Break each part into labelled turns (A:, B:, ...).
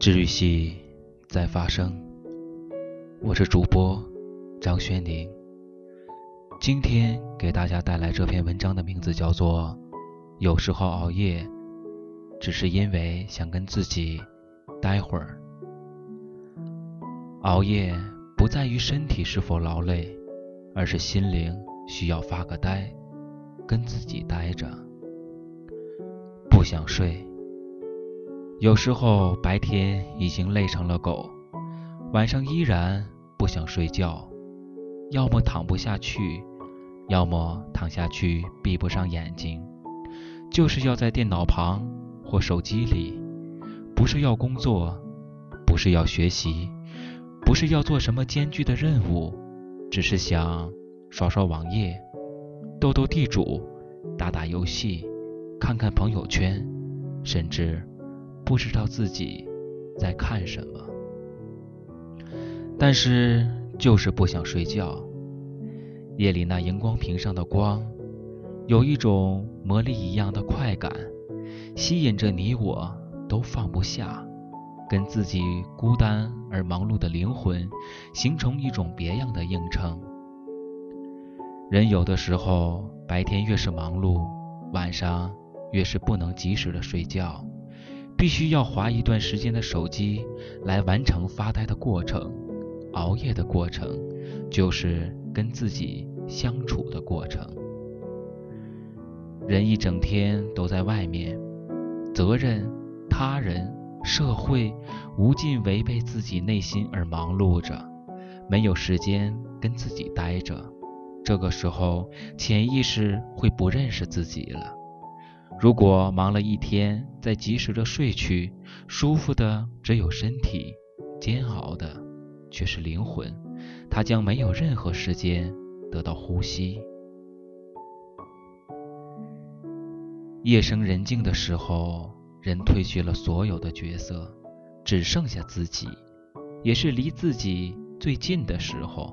A: 治愈系在发生，我是主播张轩宁。今天给大家带来这篇文章的名字叫做《有时候熬夜只是因为想跟自己待会儿》。熬夜不在于身体是否劳累，而是心灵需要发个呆，跟自己待着，不想睡。有时候白天已经累成了狗，晚上依然不想睡觉，要么躺不下去，要么躺下去闭不上眼睛，就是要在电脑旁或手机里，不是要工作，不是要学习，不是要做什么艰巨的任务，只是想刷刷网页，斗斗地主，打打游戏，看看朋友圈，甚至。不知道自己在看什么，但是就是不想睡觉。夜里那荧光屏上的光，有一种魔力一样的快感，吸引着你我都放不下，跟自己孤单而忙碌的灵魂形成一种别样的映衬。人有的时候白天越是忙碌，晚上越是不能及时的睡觉。必须要划一段时间的手机来完成发呆的过程，熬夜的过程，就是跟自己相处的过程。人一整天都在外面，责任、他人、社会，无尽违背自己内心而忙碌着，没有时间跟自己待着。这个时候，潜意识会不认识自己了。如果忙了一天，再及时的睡去，舒服的只有身体，煎熬的却是灵魂，它将没有任何时间得到呼吸。夜深人静的时候，人褪去了所有的角色，只剩下自己，也是离自己最近的时候。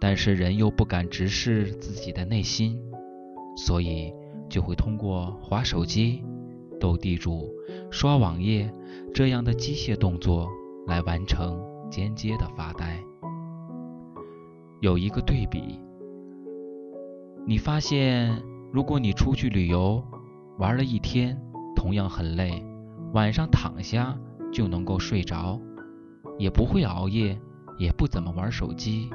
A: 但是人又不敢直视自己的内心，所以。就会通过划手机、斗地主、刷网页这样的机械动作来完成间接的发呆。有一个对比，你发现，如果你出去旅游玩了一天，同样很累，晚上躺下就能够睡着，也不会熬夜，也不怎么玩手机，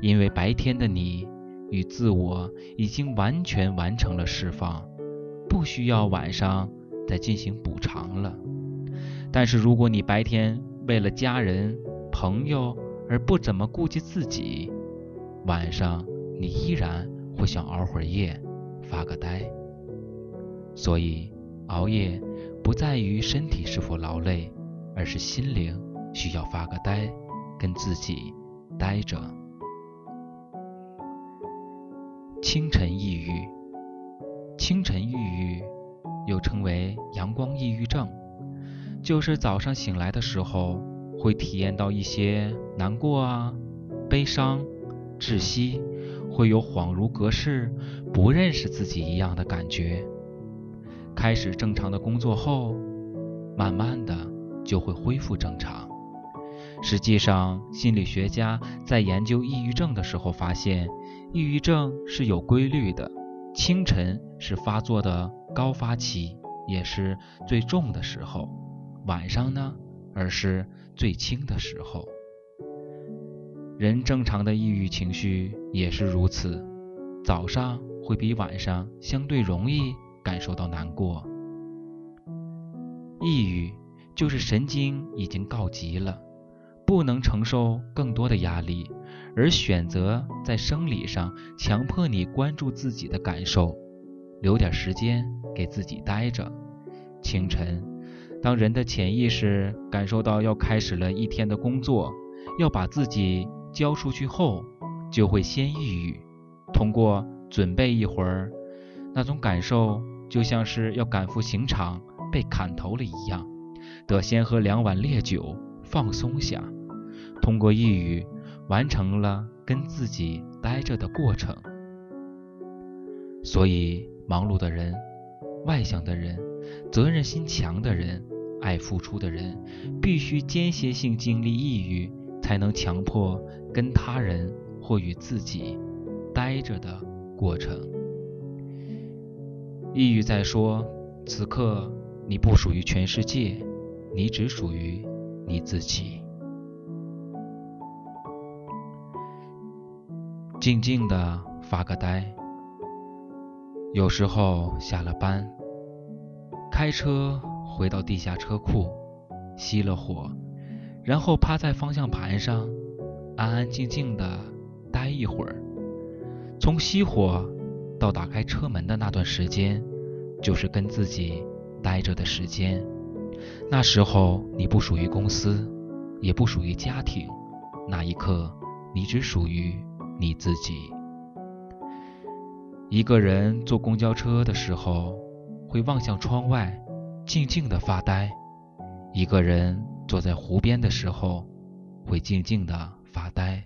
A: 因为白天的你。与自我已经完全完成了释放，不需要晚上再进行补偿了。但是如果你白天为了家人、朋友而不怎么顾及自己，晚上你依然会想熬会儿夜，发个呆。所以熬夜不在于身体是否劳累，而是心灵需要发个呆，跟自己待着。清晨抑郁，清晨抑郁又称为阳光抑郁症，就是早上醒来的时候会体验到一些难过啊、悲伤、窒息，会有恍如隔世、不认识自己一样的感觉。开始正常的工作后，慢慢的就会恢复正常。实际上，心理学家在研究抑郁症的时候发现。抑郁症是有规律的，清晨是发作的高发期，也是最重的时候；晚上呢，而是最轻的时候。人正常的抑郁情绪也是如此，早上会比晚上相对容易感受到难过。抑郁就是神经已经告急了，不能承受更多的压力。而选择在生理上强迫你关注自己的感受，留点时间给自己待着。清晨，当人的潜意识感受到要开始了一天的工作，要把自己交出去后，就会先抑郁。通过准备一会儿，那种感受就像是要赶赴刑场被砍头了一样，得先喝两碗烈酒放松下。通过抑郁。完成了跟自己待着的过程，所以忙碌的人、外向的人、责任心强的人、爱付出的人，必须间歇性经历抑郁，才能强迫跟他人或与自己待着的过程。抑郁在说，此刻你不属于全世界，你只属于你自己。静静的发个呆。有时候下了班，开车回到地下车库，熄了火，然后趴在方向盘上，安安静静的待一会儿。从熄火到打开车门的那段时间，就是跟自己待着的时间。那时候你不属于公司，也不属于家庭，那一刻你只属于你自己。一个人坐公交车的时候，会望向窗外，静静的发呆；一个人坐在湖边的时候，会静静的发呆。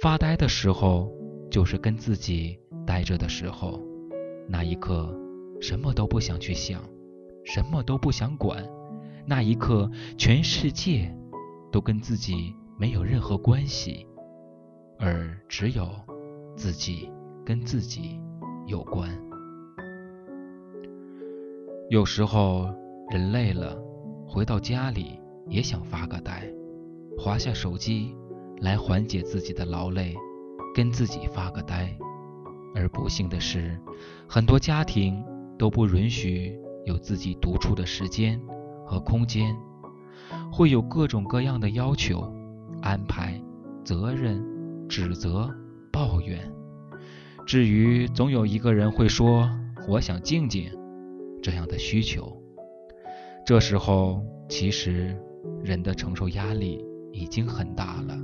A: 发呆的时候，就是跟自己待着的时候。那一刻，什么都不想去想，什么都不想管。那一刻，全世界都跟自己没有任何关系，而只有自己跟自己。有关。有时候人累了，回到家里也想发个呆，划下手机来缓解自己的劳累，跟自己发个呆。而不幸的是，很多家庭都不允许有自己独处的时间和空间，会有各种各样的要求、安排、责任、指责、抱怨。至于总有一个人会说“我想静静”这样的需求，这时候其实人的承受压力已经很大了，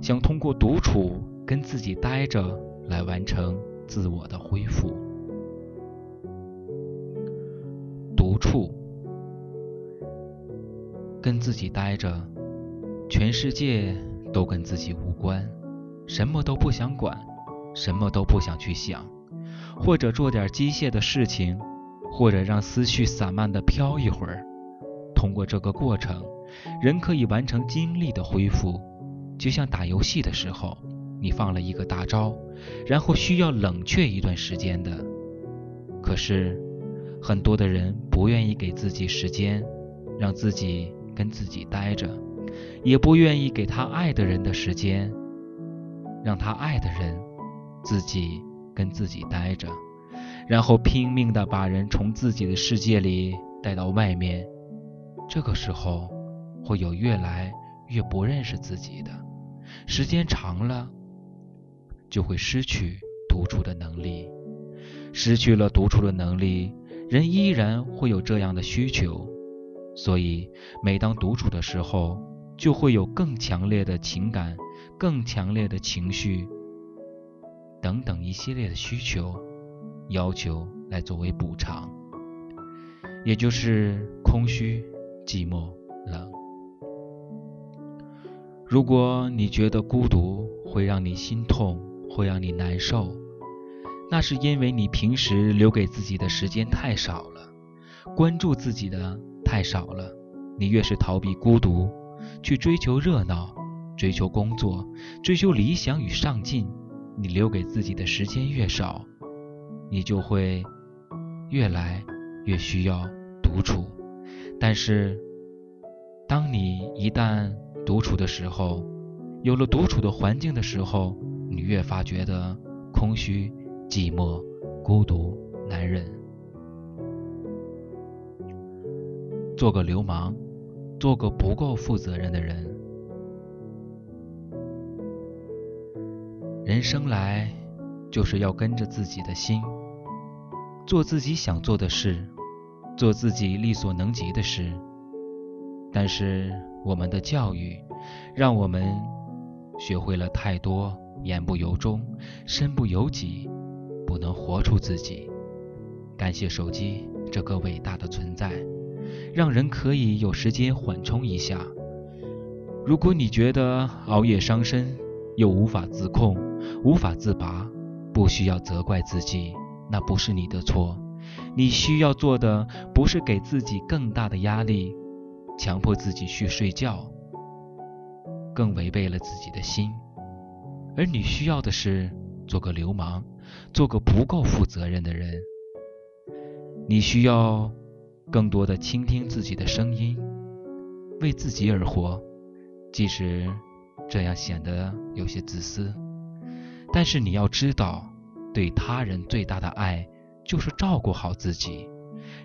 A: 想通过独处跟自己待着来完成自我的恢复。独处，跟自己待着，全世界都跟自己无关，什么都不想管。什么都不想去想，或者做点机械的事情，或者让思绪散漫的飘一会儿。通过这个过程，人可以完成精力的恢复。就像打游戏的时候，你放了一个大招，然后需要冷却一段时间的。可是，很多的人不愿意给自己时间，让自己跟自己待着，也不愿意给他爱的人的时间，让他爱的人。自己跟自己待着，然后拼命的把人从自己的世界里带到外面。这个时候，会有越来越不认识自己的。时间长了，就会失去独处的能力。失去了独处的能力，人依然会有这样的需求。所以，每当独处的时候，就会有更强烈的情感、更强烈的情绪。等等一系列的需求、要求来作为补偿，也就是空虚、寂寞、冷。如果你觉得孤独会让你心痛，会让你难受，那是因为你平时留给自己的时间太少了，关注自己的太少了。你越是逃避孤独，去追求热闹、追求工作、追求理想与上进。你留给自己的时间越少，你就会越来越需要独处。但是，当你一旦独处的时候，有了独处的环境的时候，你越发觉得空虚、寂寞、孤独、难忍。做个流氓，做个不够负责任的人。人生来就是要跟着自己的心，做自己想做的事，做自己力所能及的事。但是我们的教育让我们学会了太多言不由衷、身不由己，不能活出自己。感谢手机这个伟大的存在，让人可以有时间缓冲一下。如果你觉得熬夜伤身，又无法自控，无法自拔，不需要责怪自己，那不是你的错。你需要做的不是给自己更大的压力，强迫自己去睡觉，更违背了自己的心。而你需要的是做个流氓，做个不够负责任的人。你需要更多的倾听自己的声音，为自己而活，即使这样显得有些自私，但是你要知道，对他人最大的爱就是照顾好自己，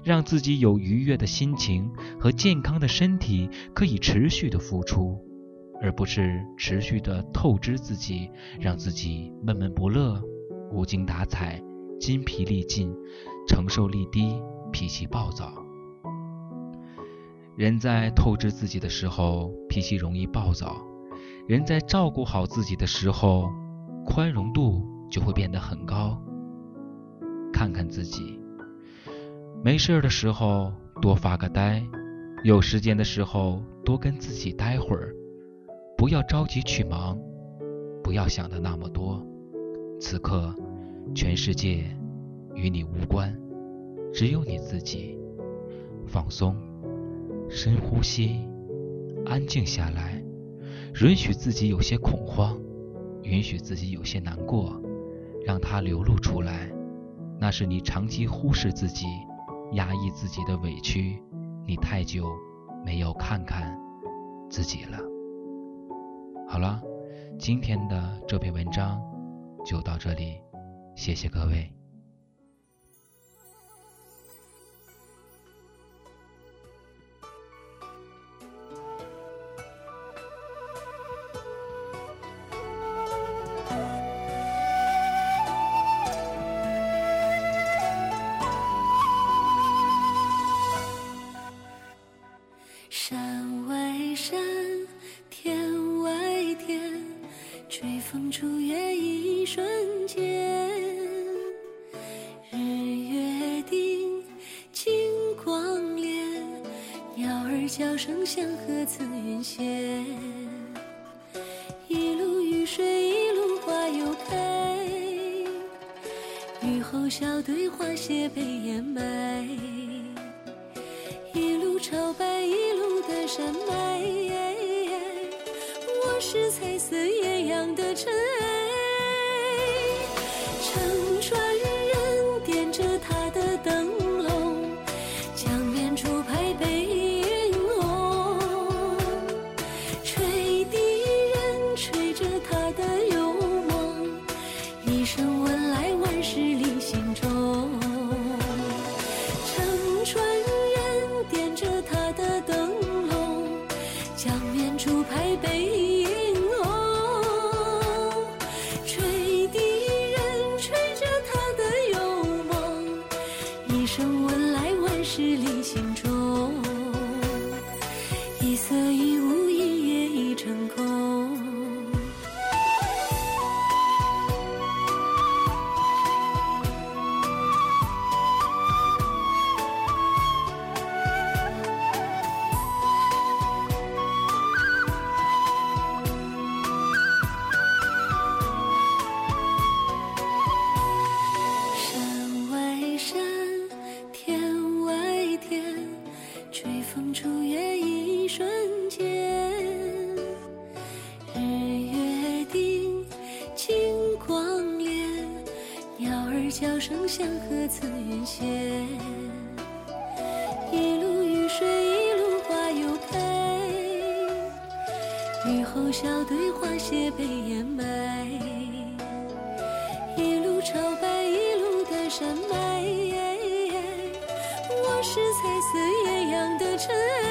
A: 让自己有愉悦的心情和健康的身体，可以持续的付出。而不是持续的透支自己，让自己闷闷不乐、无精打采、筋疲力尽、承受力低、脾气暴躁。人在透支自己的时候，脾气容易暴躁；人在照顾好自己的时候，宽容度就会变得很高。看看自己，没事的时候多发个呆，有时间的时候多跟自己待会儿。不要着急去忙，不要想的那么多。此刻，全世界与你无关，只有你自己。放松，深呼吸，安静下来，允许自己有些恐慌，允许自己有些难过，让它流露出来。那是你长期忽视自己、压抑自己的委屈，你太久没有看看自己了。好了，今天的这篇文章就到这里，谢谢各位。
B: 叫声像河自云闲，一路雨水一路花又开，雨后小队花谢被掩埋，一路朝拜一路的山脉，我是彩色艳阳的尘埃。笑对花谢被掩埋，一路朝拜一路的山脉。我是彩色艳阳的尘埃。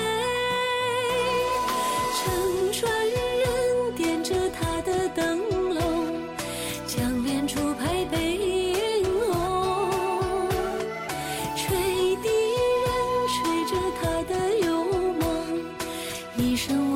B: 乘船人点着他的灯笼，江边竹排被映红。吹笛人吹着他的幽梦，一生。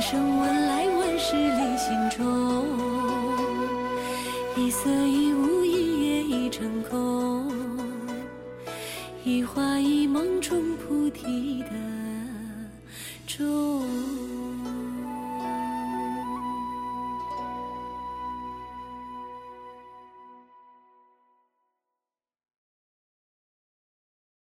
B: 声闻来万事离心中一色一物一夜已成空一花一梦中菩提的种